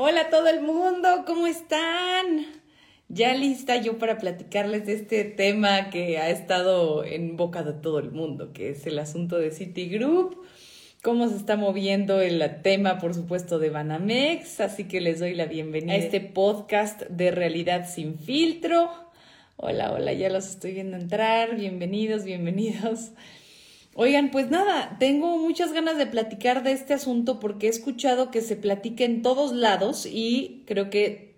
Hola a todo el mundo, ¿cómo están? Ya lista yo para platicarles de este tema que ha estado en boca de todo el mundo, que es el asunto de Citigroup, cómo se está moviendo el tema, por supuesto, de Banamex, así que les doy la bienvenida a este podcast de realidad sin filtro. Hola, hola, ya los estoy viendo entrar, bienvenidos, bienvenidos. Oigan, pues nada, tengo muchas ganas de platicar de este asunto porque he escuchado que se platica en todos lados y creo que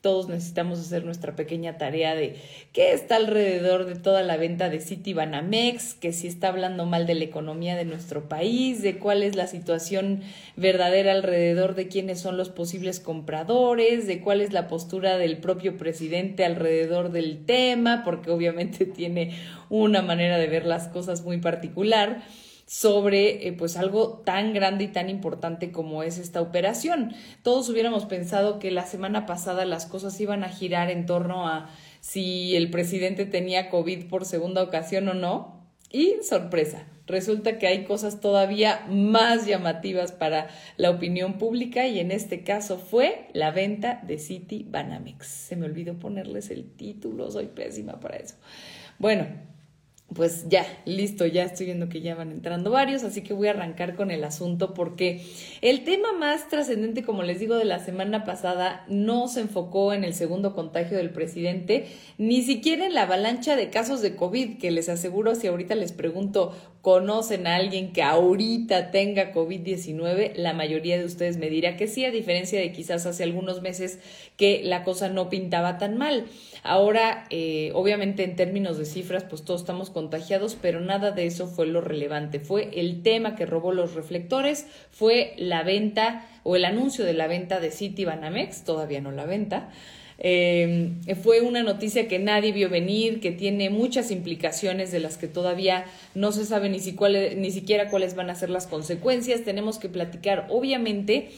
todos necesitamos hacer nuestra pequeña tarea de qué está alrededor de toda la venta de City Banamex, que si está hablando mal de la economía de nuestro país, de cuál es la situación verdadera alrededor de quiénes son los posibles compradores, de cuál es la postura del propio presidente alrededor del tema, porque obviamente tiene una manera de ver las cosas muy particular sobre eh, pues algo tan grande y tan importante como es esta operación. Todos hubiéramos pensado que la semana pasada las cosas iban a girar en torno a si el presidente tenía COVID por segunda ocasión o no. Y sorpresa, resulta que hay cosas todavía más llamativas para la opinión pública y en este caso fue la venta de City Banamex. Se me olvidó ponerles el título, soy pésima para eso. Bueno, pues ya, listo, ya estoy viendo que ya van entrando varios, así que voy a arrancar con el asunto porque el tema más trascendente, como les digo, de la semana pasada no se enfocó en el segundo contagio del presidente, ni siquiera en la avalancha de casos de COVID, que les aseguro, si ahorita les pregunto, ¿conocen a alguien que ahorita tenga COVID-19? La mayoría de ustedes me dirá que sí, a diferencia de quizás hace algunos meses que la cosa no pintaba tan mal. Ahora, eh, obviamente en términos de cifras, pues todos estamos contagiados, pero nada de eso fue lo relevante. Fue el tema que robó los reflectores, fue la venta o el anuncio de la venta de City Banamex, todavía no la venta. Eh, fue una noticia que nadie vio venir, que tiene muchas implicaciones de las que todavía no se sabe ni siquiera cuáles van a ser las consecuencias. Tenemos que platicar, obviamente,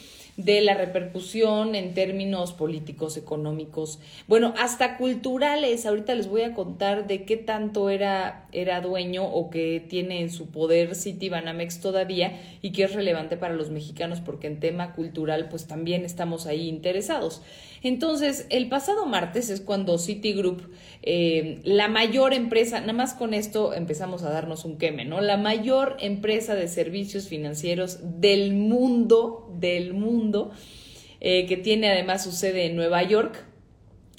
de la repercusión en términos políticos, económicos, bueno, hasta culturales. Ahorita les voy a contar de qué tanto era, era dueño o que tiene en su poder City Banamex todavía y que es relevante para los mexicanos porque en tema cultural pues también estamos ahí interesados. Entonces, el pasado martes es cuando Citigroup, eh, la mayor empresa, nada más con esto empezamos a darnos un queme, ¿no? La mayor empresa de servicios financieros del mundo, del mundo, eh, que tiene además su sede en Nueva York,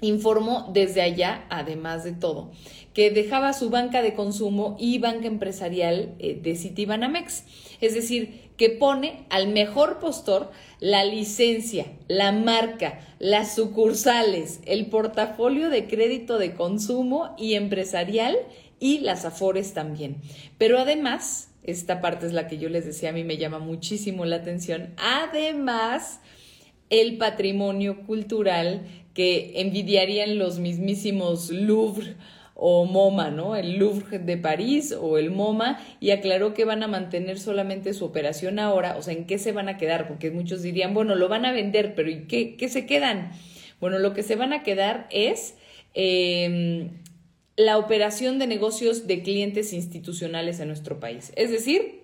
informó desde allá, además de todo, que dejaba su banca de consumo y banca empresarial eh, de Citibanamex. Es decir, que pone al mejor postor la licencia, la marca, las sucursales, el portafolio de crédito de consumo y empresarial y las afores también. Pero además, esta parte es la que yo les decía, a mí me llama muchísimo la atención, además el patrimonio cultural que envidiarían los mismísimos Louvre o MoMA, ¿no? El Louvre de París o el MoMA, y aclaró que van a mantener solamente su operación ahora, o sea, ¿en qué se van a quedar? Porque muchos dirían, bueno, lo van a vender, pero ¿y qué, qué se quedan? Bueno, lo que se van a quedar es em, la operación de negocios de clientes institucionales en nuestro país. Es decir,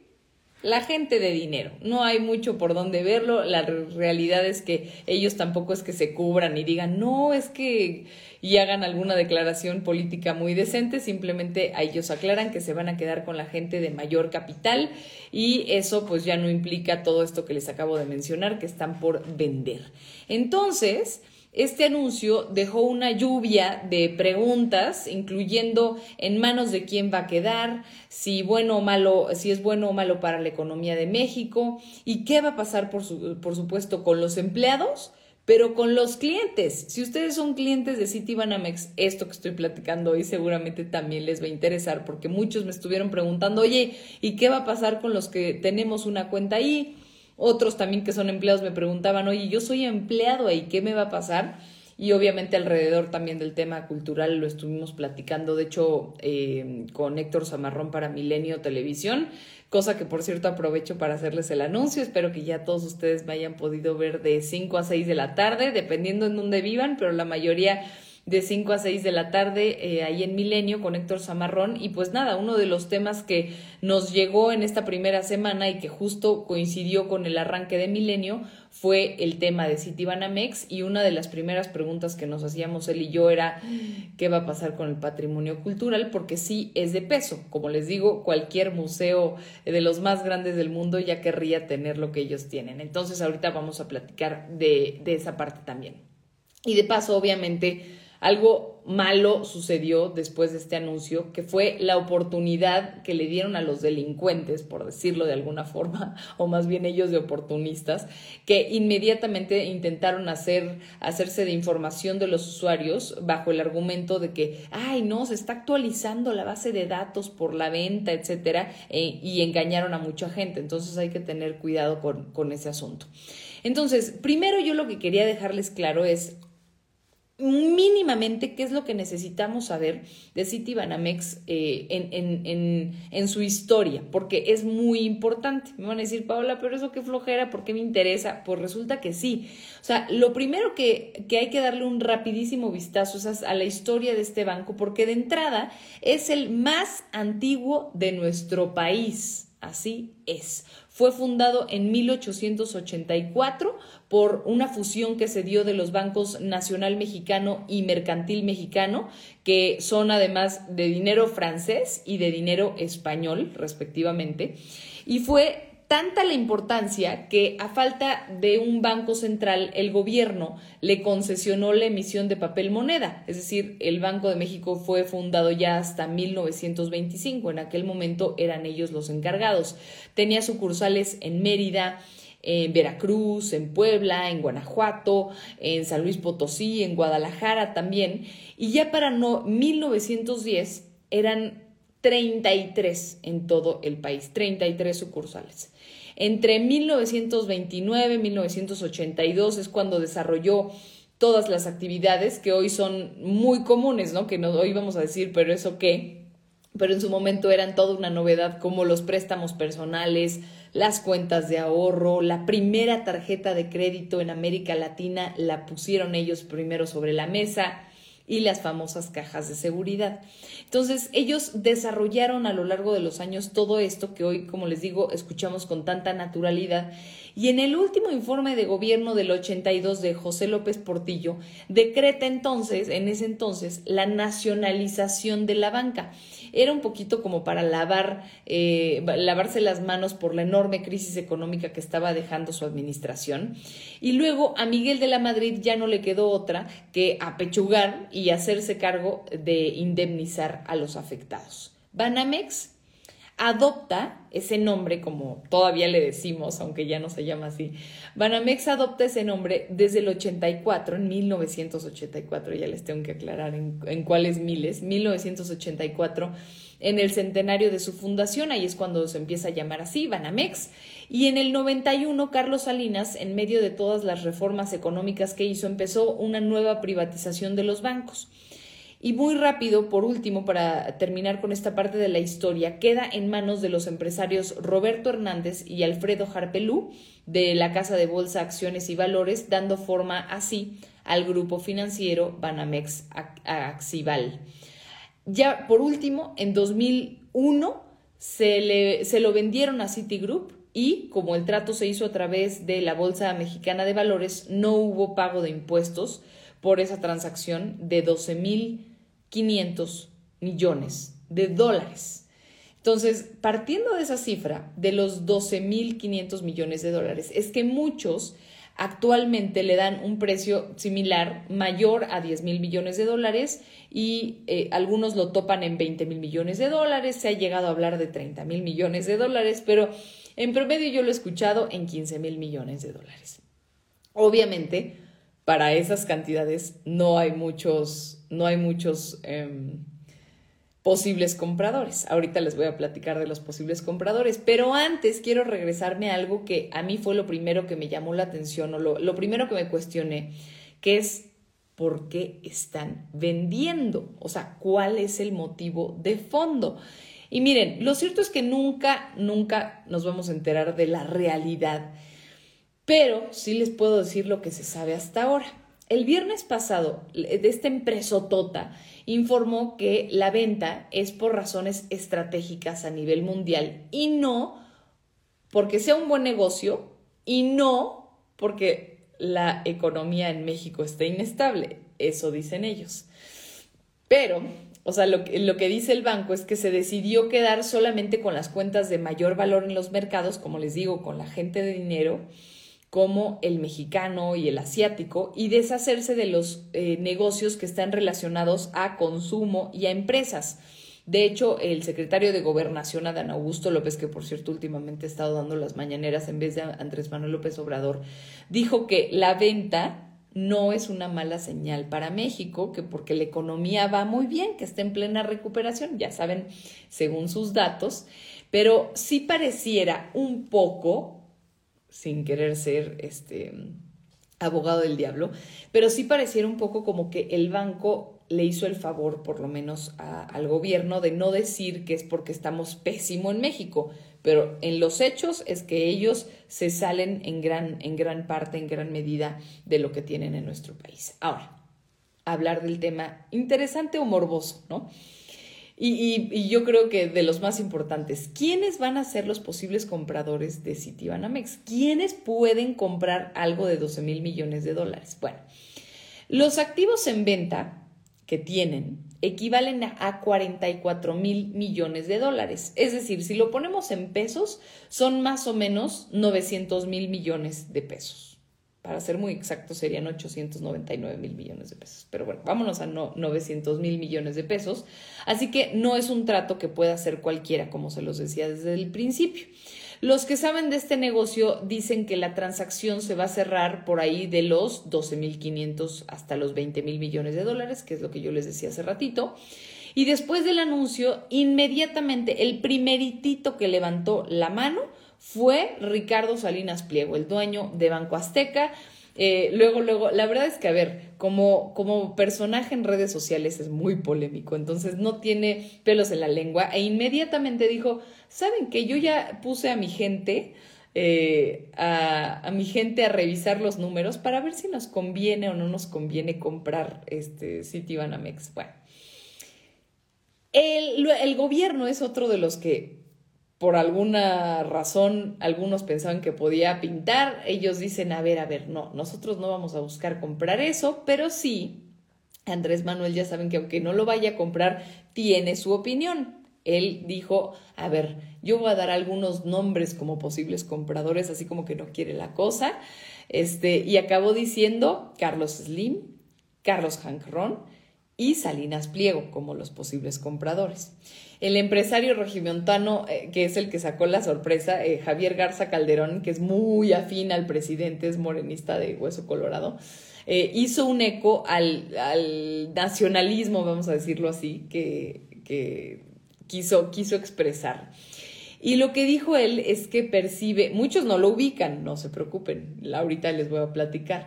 la gente de dinero. No hay mucho por donde verlo. La realidad es que ellos tampoco es que se cubran y digan, no, es que y hagan alguna declaración política muy decente. Simplemente a ellos aclaran que se van a quedar con la gente de mayor capital y eso pues ya no implica todo esto que les acabo de mencionar que están por vender. Entonces, este anuncio dejó una lluvia de preguntas, incluyendo en manos de quién va a quedar, si bueno o malo, si es bueno o malo para la economía de México y qué va a pasar por, supuesto con los empleados, pero con los clientes. Si ustedes son clientes de Citibanamex, esto que estoy platicando hoy seguramente también les va a interesar porque muchos me estuvieron preguntando, "Oye, ¿y qué va a pasar con los que tenemos una cuenta ahí?" Otros también que son empleados me preguntaban, oye, yo soy empleado ahí, ¿qué me va a pasar? Y obviamente alrededor también del tema cultural lo estuvimos platicando, de hecho, eh, con Héctor Zamarrón para Milenio Televisión, cosa que por cierto aprovecho para hacerles el anuncio. Espero que ya todos ustedes me hayan podido ver de 5 a 6 de la tarde, dependiendo en dónde vivan, pero la mayoría de 5 a 6 de la tarde eh, ahí en Milenio con Héctor Zamarrón. Y pues nada, uno de los temas que nos llegó en esta primera semana y que justo coincidió con el arranque de Milenio fue el tema de Citibanamex y una de las primeras preguntas que nos hacíamos él y yo era qué va a pasar con el patrimonio cultural porque sí es de peso. Como les digo, cualquier museo de los más grandes del mundo ya querría tener lo que ellos tienen. Entonces ahorita vamos a platicar de, de esa parte también. Y de paso, obviamente, algo malo sucedió después de este anuncio, que fue la oportunidad que le dieron a los delincuentes, por decirlo de alguna forma, o más bien ellos de oportunistas, que inmediatamente intentaron hacer, hacerse de información de los usuarios bajo el argumento de que, ay, no, se está actualizando la base de datos por la venta, etcétera, e, y engañaron a mucha gente. Entonces hay que tener cuidado con, con ese asunto. Entonces, primero yo lo que quería dejarles claro es, mínimamente qué es lo que necesitamos saber de Citibanamex eh, en, su historia, porque es muy importante. Me van a decir, Paola, pero eso qué flojera, ¿por qué me interesa? Pues resulta que sí. O sea, lo primero que, que hay que darle un rapidísimo vistazo es a la historia de este banco, porque de entrada es el más antiguo de nuestro país. Así es. Fue fundado en 1884 por una fusión que se dio de los bancos Nacional Mexicano y Mercantil Mexicano, que son además de dinero francés y de dinero español, respectivamente. Y fue tanta la importancia que a falta de un banco central, el gobierno le concesionó la emisión de papel moneda. Es decir, el Banco de México fue fundado ya hasta 1925. En aquel momento eran ellos los encargados. Tenía sucursales en Mérida, en Veracruz, en Puebla, en Guanajuato, en San Luis Potosí, en Guadalajara también. Y ya para no, 1910 eran 33 en todo el país, 33 sucursales. Entre 1929 y 1982 es cuando desarrolló todas las actividades que hoy son muy comunes, ¿no? Que no, hoy vamos a decir, pero eso qué, pero en su momento eran toda una novedad como los préstamos personales, las cuentas de ahorro, la primera tarjeta de crédito en América Latina la pusieron ellos primero sobre la mesa, y las famosas cajas de seguridad. Entonces, ellos desarrollaron a lo largo de los años todo esto que hoy, como les digo, escuchamos con tanta naturalidad. Y en el último informe de gobierno del 82 de José López Portillo, decreta entonces, en ese entonces, la nacionalización de la banca era un poquito como para lavar, eh, lavarse las manos por la enorme crisis económica que estaba dejando su administración. Y luego a Miguel de la Madrid ya no le quedó otra que apechugar y hacerse cargo de indemnizar a los afectados. Banamex adopta ese nombre, como todavía le decimos, aunque ya no se llama así. Banamex adopta ese nombre desde el 84, en 1984, ya les tengo que aclarar en, en cuáles miles, 1984, en el centenario de su fundación, ahí es cuando se empieza a llamar así, Banamex. Y en el 91, Carlos Salinas, en medio de todas las reformas económicas que hizo, empezó una nueva privatización de los bancos. Y muy rápido, por último, para terminar con esta parte de la historia, queda en manos de los empresarios Roberto Hernández y Alfredo Jarpelú de la Casa de Bolsa Acciones y Valores, dando forma así al grupo financiero Banamex Axival. Ya por último, en 2001 se, le, se lo vendieron a Citigroup y como el trato se hizo a través de la Bolsa Mexicana de Valores, no hubo pago de impuestos por esa transacción de 12 mil 500 millones de dólares. Entonces, partiendo de esa cifra, de los 12.500 millones de dólares, es que muchos actualmente le dan un precio similar, mayor a 10 mil millones de dólares y eh, algunos lo topan en 20 mil millones de dólares, se ha llegado a hablar de 30 mil millones de dólares, pero en promedio yo lo he escuchado en 15 mil millones de dólares. Obviamente, para esas cantidades no hay muchos, no hay muchos em, posibles compradores. Ahorita les voy a platicar de los posibles compradores, pero antes quiero regresarme a algo que a mí fue lo primero que me llamó la atención o lo, lo primero que me cuestioné, que es por qué están vendiendo, o sea, cuál es el motivo de fondo. Y miren, lo cierto es que nunca, nunca nos vamos a enterar de la realidad pero sí les puedo decir lo que se sabe hasta ahora. El viernes pasado, de esta empresa Tota informó que la venta es por razones estratégicas a nivel mundial y no porque sea un buen negocio y no porque la economía en México esté inestable. Eso dicen ellos. Pero, o sea, lo que, lo que dice el banco es que se decidió quedar solamente con las cuentas de mayor valor en los mercados, como les digo, con la gente de dinero como el mexicano y el asiático y deshacerse de los eh, negocios que están relacionados a consumo y a empresas. De hecho, el secretario de Gobernación, Adán Augusto López, que por cierto últimamente ha estado dando las mañaneras en vez de Andrés Manuel López Obrador, dijo que la venta no es una mala señal para México, que porque la economía va muy bien, que está en plena recuperación, ya saben, según sus datos, pero sí pareciera un poco sin querer ser este abogado del diablo, pero sí pareciera un poco como que el banco le hizo el favor, por lo menos al gobierno, de no decir que es porque estamos pésimo en México, pero en los hechos es que ellos se salen en gran, en gran parte, en gran medida de lo que tienen en nuestro país. Ahora, hablar del tema interesante o morboso, ¿no? Y, yo creo que de los más importantes, ¿quiénes van a ser los posibles compradores de Citibanamex? ¿Quiénes pueden comprar algo de 12 mil millones de dólares? Bueno, los activos en venta que tienen equivalen a 44 mil millones de dólares. Es decir, si lo ponemos en pesos, son más o menos 900 mil millones de pesos para ser muy exacto, serían 899 mil millones de pesos. Pero bueno, vámonos a 900 mil millones de pesos. Así que no es un trato que pueda hacer cualquiera, como se los decía desde el principio. Los que saben de este negocio dicen que la transacción se va a cerrar por ahí de los mil 12.500 hasta los 20 mil millones de dólares, que es lo que yo les decía hace ratito. Y después del anuncio, inmediatamente el primeritito que levantó la mano fue Ricardo Salinas Pliego, el dueño de Banco Azteca. Eh, luego, luego, la verdad es que, a ver, como, como personaje en redes sociales es muy polémico, entonces no tiene pelos en la lengua e inmediatamente dijo, ¿saben que yo ya puse a mi gente, eh, a, a, mi gente a revisar los números para ver si nos conviene o no nos conviene comprar este Citibanamex? Bueno, el, el gobierno es otro de los que por alguna razón algunos pensaban que podía pintar, ellos dicen, a ver, a ver, no, nosotros no vamos a buscar comprar eso, pero sí, Andrés Manuel ya saben que aunque no lo vaya a comprar, tiene su opinión. Él dijo, a ver, yo voy a dar algunos nombres como posibles compradores, así como que no quiere la cosa, este, y acabó diciendo Carlos Slim, Carlos Hankron y Salinas Pliego como los posibles compradores. El empresario regimontano, eh, que es el que sacó la sorpresa, eh, Javier Garza Calderón, que es muy afín al presidente, es morenista de Hueso Colorado, eh, hizo un eco al, nacionalismo, vamos a decirlo así, que, quiso, quiso expresar. Y lo que dijo él es que percibe, muchos no lo ubican, no se preocupen, ahorita les voy a platicar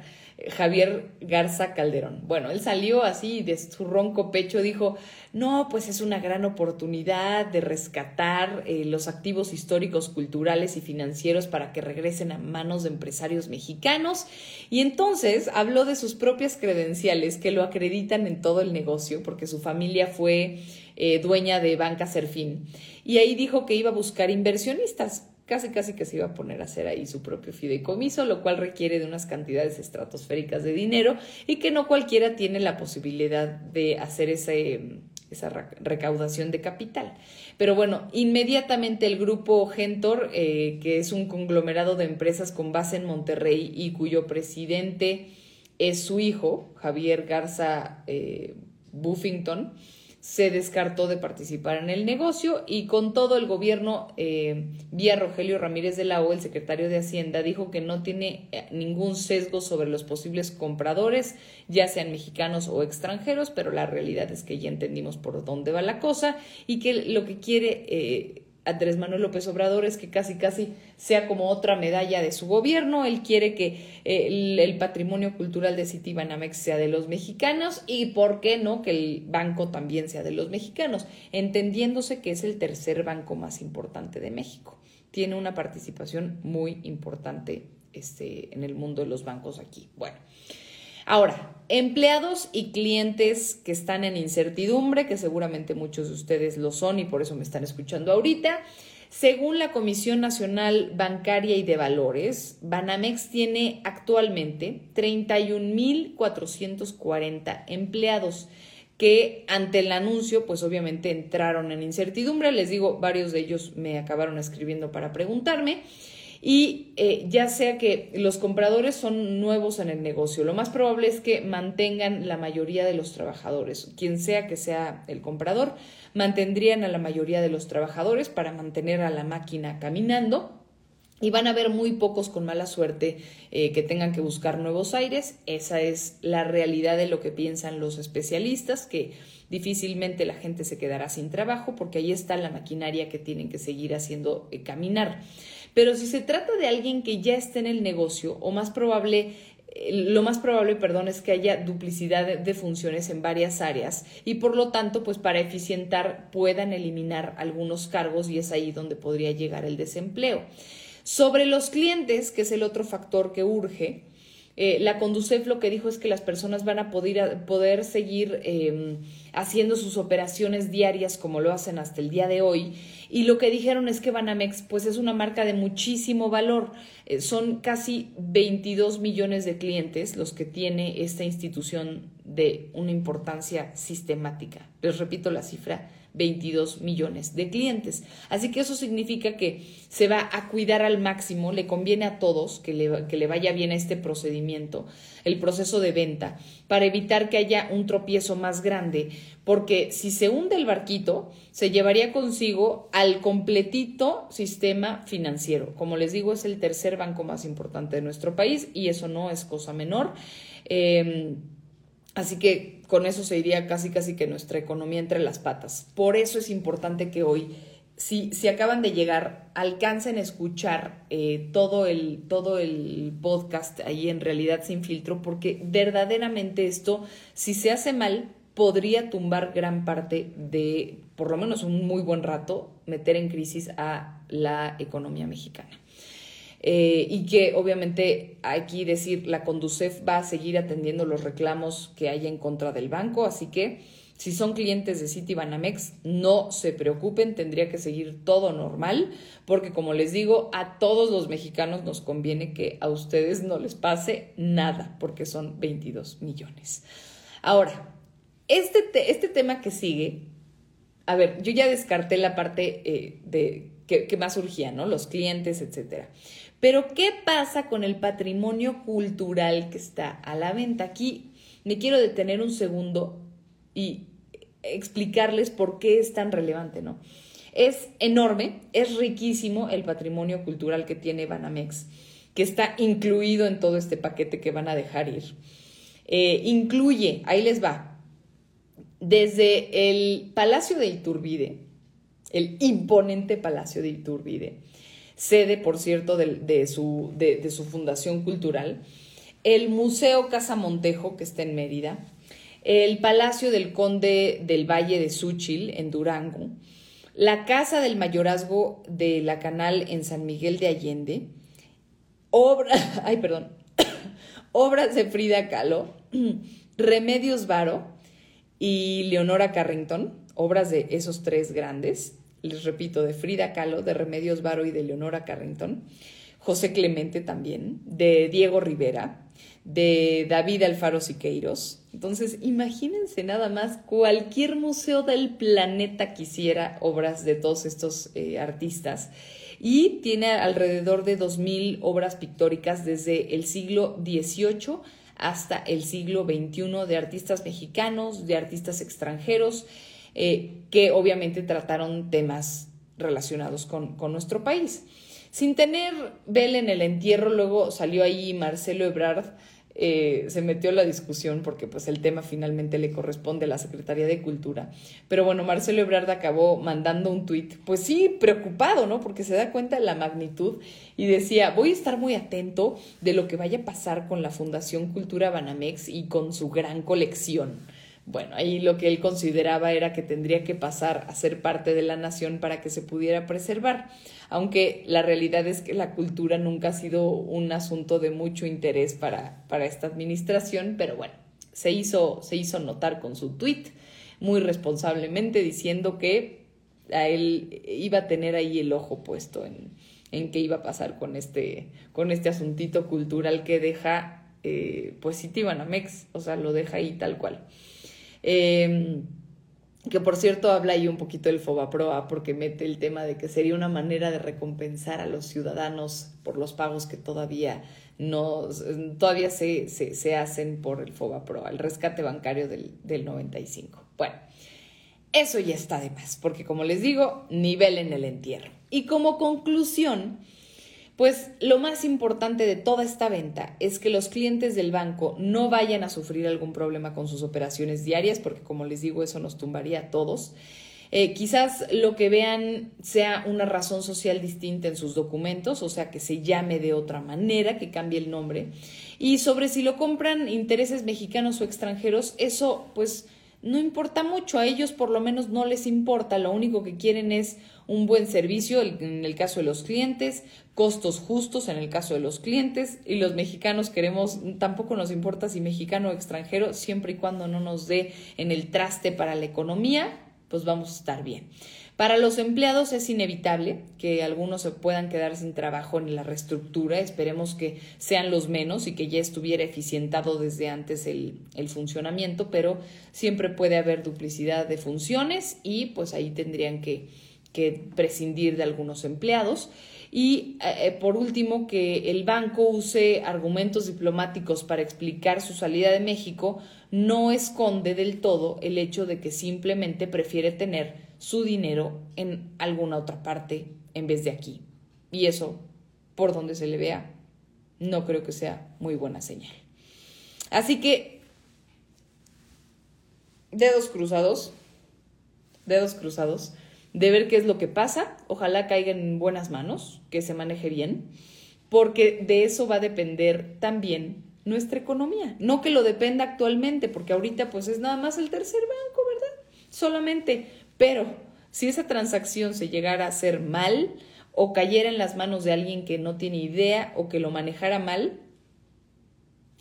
Javier Garza Calderón. Bueno, él salió así de su ronco pecho, dijo, no, pues es una gran oportunidad de rescatar eh, los activos históricos, culturales y financieros para que regresen a manos de empresarios mexicanos. Y entonces habló de sus propias credenciales que lo acreditan en todo el negocio, porque su familia fue eh, dueña de Banca Serfín. Y ahí dijo que iba a buscar inversionistas casi casi que se iba a poner a hacer ahí su propio fideicomiso, lo cual requiere de unas cantidades estratosféricas de dinero y que no cualquiera tiene la posibilidad de hacer esa recaudación de capital. Pero bueno, inmediatamente el grupo Gentor, eh, que es un conglomerado de empresas con base en Monterrey y cuyo presidente es su hijo, Javier Garza eh, Buffington, se descartó de participar en el negocio y con todo el gobierno, eh, vía Rogelio Ramírez de la O, el secretario de Hacienda, dijo que no tiene eh, ningún sesgo sobre los posibles compradores, ya sean mexicanos o extranjeros, pero la realidad es que ya entendimos por dónde va la cosa y que lo que quiere eh, Andrés Manuel López Obrador es que casi casi sea como otra medalla de su gobierno. Él quiere que eh, el, patrimonio cultural de Citibanamex sea de los mexicanos y, ¿por qué no?, que el banco también sea de los mexicanos, entendiéndose que es el tercer banco más importante de México. Tiene una participación muy importante este, en el mundo de los bancos aquí. Bueno. Ahora, empleados y clientes que están en incertidumbre, que seguramente muchos de ustedes lo son y por eso me están escuchando ahorita. Según la Comisión Nacional Bancaria y de Valores, Banamex tiene actualmente 31.440 empleados que ante el anuncio, pues obviamente entraron en incertidumbre. Les digo, varios de ellos me acabaron escribiendo para preguntarme. Y eh, ya sea que los compradores son nuevos en el negocio, lo más probable es que mantengan la mayoría de los trabajadores. Quien sea que sea el comprador, mantendrían a la mayoría de los trabajadores para mantener a la máquina caminando. Y van a haber muy pocos con mala suerte eh, que tengan que buscar nuevos aires. Esa es la realidad de lo que piensan los especialistas, que difícilmente la gente se quedará sin trabajo porque ahí está la maquinaria que tienen que seguir haciendo eh, caminar. Pero si se trata de alguien que ya está en el negocio, o más probable eh, lo más probable, perdón, es que haya duplicidad de, funciones en varias áreas y por lo tanto, pues para eficientar puedan eliminar algunos cargos y es ahí donde podría llegar el desempleo. Sobre los clientes, que es el otro factor que urge, eh, la Conducef lo que dijo es que las personas van a poder, poder seguir em, haciendo sus operaciones diarias como lo hacen hasta el día de hoy. Y lo que dijeron es que Banamex pues es una marca de muchísimo valor. Eh, son casi 22 millones de clientes los que tiene esta institución de una importancia sistemática. Les repito la cifra, 22 millones de clientes. Así que eso significa que se va a cuidar al máximo, le conviene a todos que le, que le vaya bien a este procedimiento, el proceso de venta, para evitar que haya un tropiezo más grande, porque si se hunde el barquito, se llevaría consigo al completito sistema financiero. Como les digo, es el tercer banco más importante de nuestro país y eso no es cosa menor. Em, Así que con eso se iría casi casi que nuestra economía entre las patas. Por eso es importante que hoy, si, si acaban de llegar, alcancen a escuchar eh, todo, el, todo el podcast ahí en realidad sin filtro, porque verdaderamente esto, si se hace mal, podría tumbar gran parte de, por lo menos un muy buen rato, meter en crisis a la economía mexicana. Eh, y que obviamente aquí decir la Conducef va a seguir atendiendo los reclamos que hay en contra del banco, así que si son clientes de Citibanamex, no se preocupen, tendría que seguir todo normal, porque como les digo, a todos los mexicanos nos conviene que a ustedes no les pase nada, porque son 22 millones. Ahora, este, este tema que sigue, a ver, yo ya descarté la parte eh, de que, que, más surgía, ¿no? Los clientes, etcétera. Pero, ¿qué pasa con el patrimonio cultural que está a la venta? Aquí me quiero detener un segundo y explicarles por qué es tan relevante, ¿no? Es enorme, es riquísimo el patrimonio cultural que tiene Banamex, que está incluido en todo este paquete que van a dejar ir. Eh, incluye, ahí les va, desde el Palacio de Iturbide, el imponente Palacio de Iturbide, sede, por cierto, de, su, de, su fundación cultural, el Museo Casa Montejo, que está en Mérida, el Palacio del Conde del Valle de Súchil, en Durango, la Casa del Mayorazgo de la Canal en San Miguel de Allende, obra, ay, perdón, obras de Frida Kahlo, Remedios Varo y Leonora Carrington, obras de esos tres grandes, les repito, de Frida Kahlo, de Remedios Varo y de Leonora Carrington, José Clemente también, de Diego Rivera, de David Alfaro Siqueiros. Entonces, imagínense nada más, cualquier museo del planeta quisiera obras de todos estos eh, artistas. Y tiene alrededor de 2.000 obras pictóricas desde el siglo XVIII hasta el siglo XXI de artistas mexicanos, de artistas extranjeros, eh, que obviamente trataron temas relacionados con, nuestro país. Sin tener vela en el entierro, luego salió ahí Marcelo Ebrard, eh, se metió en la discusión porque pues el tema finalmente le corresponde a la Secretaría de Cultura. Pero bueno, Marcelo Ebrard acabó mandando un tuit, pues sí, preocupado, ¿no? Porque se da cuenta de la magnitud y decía, voy a estar muy atento de lo que vaya a pasar con la Fundación Cultura Banamex y con su gran colección bueno, ahí lo que él consideraba era que tendría que pasar a ser parte de la nación para que se pudiera preservar, aunque la realidad es que la cultura nunca ha sido un asunto de mucho interés para, para esta administración, pero bueno, se hizo, se hizo notar con su tweet muy responsablemente diciendo que a él iba a tener ahí el ojo puesto en, en qué iba a pasar con este, con este asuntito cultural que deja, eh, pues o sea, lo deja ahí tal cual. Eh, que por cierto habla ahí un poquito del Fobaproa porque mete el tema de que sería una manera de recompensar a los ciudadanos por los pagos que todavía no todavía se, se, hacen por el Fobaproa, el rescate bancario del, del 95. Bueno, eso ya está de más, porque como les digo, nivel en el entierro. Y como conclusión, pues lo más importante de toda esta venta es que los clientes del banco no vayan a sufrir algún problema con sus operaciones diarias, porque como les digo, eso nos tumbaría a todos. Eh, quizás lo que vean sea una razón social distinta en sus documentos, o sea, que se llame de otra manera, que cambie el nombre. Y sobre si lo compran intereses mexicanos o extranjeros, eso pues no importa mucho, a ellos por lo menos no les importa, lo único que quieren es un buen servicio en el caso de los clientes, costos justos en el caso de los clientes y los mexicanos queremos, tampoco nos importa si mexicano o extranjero, siempre y cuando no nos dé en el traste para la economía, pues vamos a estar bien. Para los empleados es inevitable que algunos se puedan quedar sin trabajo en la reestructura. Esperemos que sean los menos y que ya estuviera eficientado desde antes el, funcionamiento, pero siempre puede haber duplicidad de funciones y pues ahí tendrían que, que prescindir de algunos empleados. Y eh, eh, por último, que el banco use argumentos diplomáticos para explicar su salida de México no esconde del todo el hecho de que simplemente prefiere tener su dinero en alguna otra parte en vez de aquí. Y eso, por donde se le vea, no creo que sea muy buena señal. Así que, dedos cruzados, dedos cruzados de ver qué es lo que pasa. Ojalá caiga en buenas manos, que se maneje bien, porque de eso va a depender también nuestra economía. No que lo dependa actualmente, porque ahorita pues es nada más el tercer banco, ¿verdad? Solamente. Pero si esa transacción se llegara a hacer mal o cayera en las manos de alguien que no tiene idea o que lo manejara mal,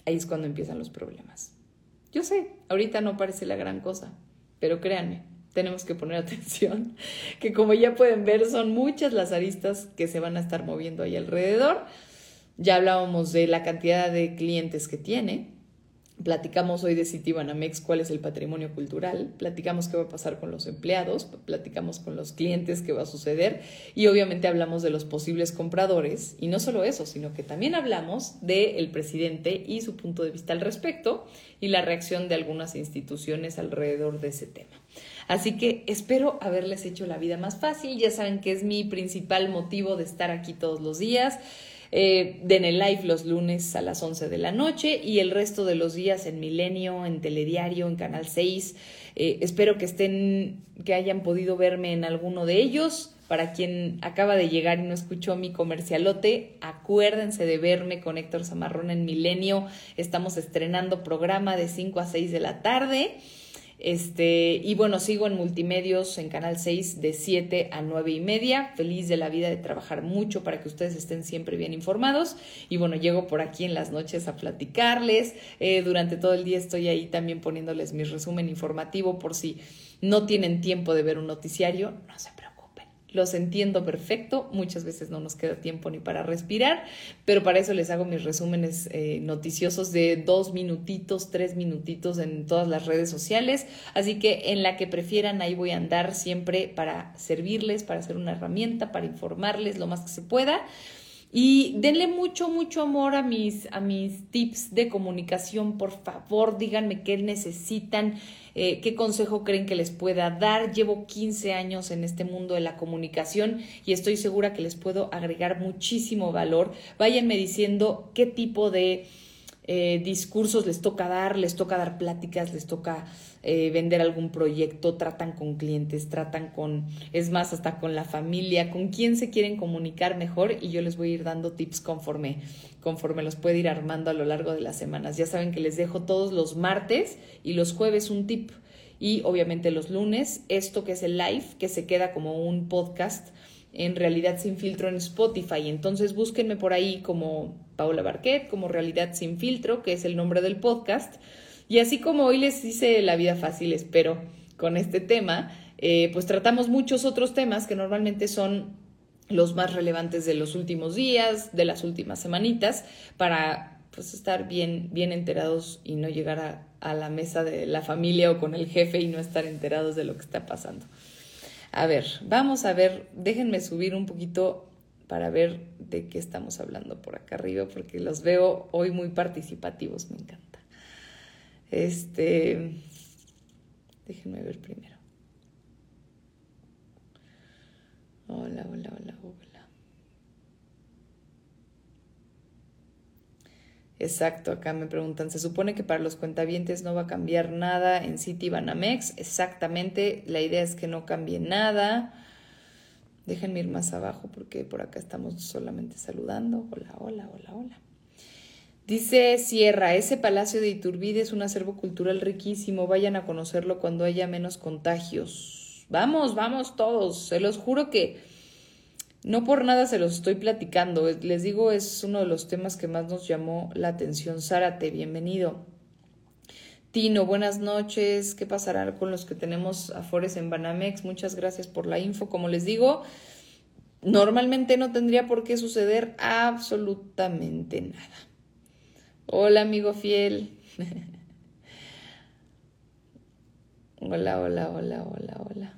ahí es cuando empiezan los problemas. Yo sé, ahorita no parece la gran cosa, pero créanme, tenemos que poner atención, que como ya pueden ver son muchas las aristas que se van a estar moviendo ahí alrededor. Ya hablábamos de la cantidad de clientes que tiene, Platicamos hoy de Citibanamex cuál es el patrimonio cultural, platicamos qué va a pasar con los empleados, platicamos con los clientes qué va a suceder. Y obviamente hablamos de los posibles compradores. Y no solo eso, sino que también hablamos del presidente y su punto de vista al respecto y la reacción de algunas instituciones alrededor de ese tema. Así que espero haberles hecho la vida más fácil, ya saben que es mi principal motivo de estar aquí todos los días. Eh, den el live los lunes a las 11 de la noche y el resto de los días en Milenio, en Telediario, en Canal 6. Eh, espero que estén, que hayan podido verme en alguno de ellos. Para quien acaba de llegar y no escuchó mi comercialote, acuérdense de verme con Héctor Zamarrón en Milenio. Estamos estrenando programa de 5 a 6 de la tarde. Este, y bueno, sigo en multimedios en Canal 6 de 7 a 9 y media. Feliz de la vida de trabajar mucho para que ustedes estén siempre bien informados. Y bueno, llego por aquí en las noches a platicarles. Eh, durante todo el día estoy ahí también poniéndoles mi resumen informativo por si no tienen tiempo de ver un noticiario. No se los entiendo perfecto, muchas veces no nos queda tiempo ni para respirar, pero para eso les hago mis resúmenes eh, noticiosos de dos minutitos, tres minutitos en todas las redes sociales, así que en la que prefieran ahí voy a andar siempre para servirles, para hacer una herramienta, para informarles lo más que se pueda. Y denle mucho, mucho amor a mis, a mis tips de comunicación, por favor, díganme qué necesitan, eh, qué consejo creen que les pueda dar. Llevo 15 años en este mundo de la comunicación y estoy segura que les puedo agregar muchísimo valor. Váyanme diciendo qué tipo de eh, discursos les toca dar, les toca dar pláticas, les toca eh, vender algún proyecto, tratan con clientes, tratan con, es más, hasta con la familia, con quién se quieren comunicar mejor y yo les voy a ir dando tips conforme, conforme los puede ir armando a lo largo de las semanas. Ya saben que les dejo todos los martes y los jueves un tip y obviamente los lunes esto que es el live, que se queda como un podcast en realidad sin filtro en Spotify. Entonces búsquenme por ahí como Paula Barquet, como Realidad sin filtro, que es el nombre del podcast. Y así como hoy les hice la vida fácil, espero, con este tema, eh, pues tratamos muchos otros temas que normalmente son los más relevantes de los últimos días, de las últimas semanitas, para pues estar bien, bien enterados y no llegar a, a la mesa de la familia o con el jefe y no estar enterados de lo que está pasando. A ver, vamos a ver, déjenme subir un poquito para ver de qué estamos hablando por acá arriba, porque los veo hoy muy participativos, me encanta. Este, déjenme ver primero. Hola, hola, hola, hola. Exacto, acá me preguntan, se supone que para los cuentavientes no va a cambiar nada en City Banamex. Exactamente, la idea es que no cambie nada. Déjenme ir más abajo porque por acá estamos solamente saludando. Hola, hola, hola, hola. Dice Sierra, ese palacio de Iturbide es un acervo cultural riquísimo. Vayan a conocerlo cuando haya menos contagios. Vamos, vamos todos. Se los juro que no por nada se los estoy platicando, les digo, es uno de los temas que más nos llamó la atención. Zárate, bienvenido. Tino, buenas noches. ¿Qué pasará con los que tenemos afores en Banamex? Muchas gracias por la info. Como les digo, normalmente no tendría por qué suceder absolutamente nada. Hola, amigo fiel. hola, hola, hola, hola, hola.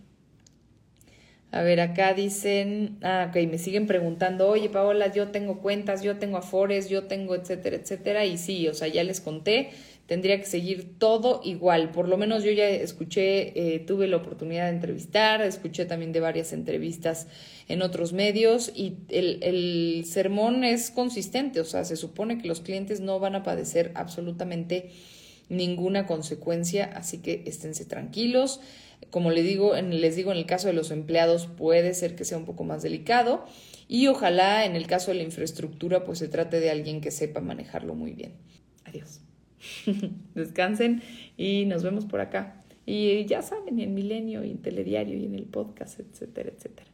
A ver, acá dicen, ah, ok, me siguen preguntando, oye Paola, yo tengo cuentas, yo tengo afores, yo tengo etcétera, etcétera. Y sí, o sea, ya les conté, tendría que seguir todo igual. Por lo menos yo ya escuché, eh, tuve la oportunidad de entrevistar, escuché también de varias entrevistas en otros medios y el, el sermón es consistente, o sea, se supone que los clientes no van a padecer absolutamente ninguna consecuencia, así que esténse tranquilos. Como les digo, en, les digo, en el caso de los empleados puede ser que sea un poco más delicado y ojalá en el caso de la infraestructura pues se trate de alguien que sepa manejarlo muy bien. Adiós. Descansen y nos vemos por acá. Y ya saben, en Milenio y en Telediario y en el podcast, etcétera, etcétera.